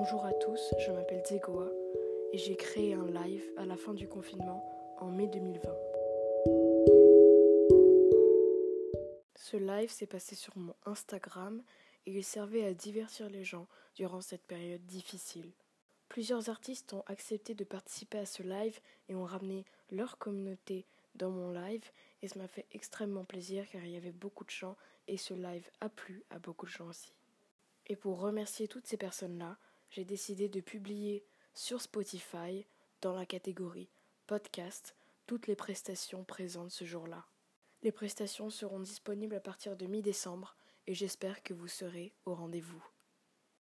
Bonjour à tous, je m'appelle Zegoa et j'ai créé un live à la fin du confinement en mai 2020. Ce live s'est passé sur mon Instagram et il servait à divertir les gens durant cette période difficile. Plusieurs artistes ont accepté de participer à ce live et ont ramené leur communauté dans mon live et ça m'a fait extrêmement plaisir car il y avait beaucoup de gens et ce live a plu à beaucoup de gens aussi. Et pour remercier toutes ces personnes-là, j'ai décidé de publier sur Spotify, dans la catégorie podcast, toutes les prestations présentes ce jour-là. Les prestations seront disponibles à partir de mi-décembre et j'espère que vous serez au rendez-vous.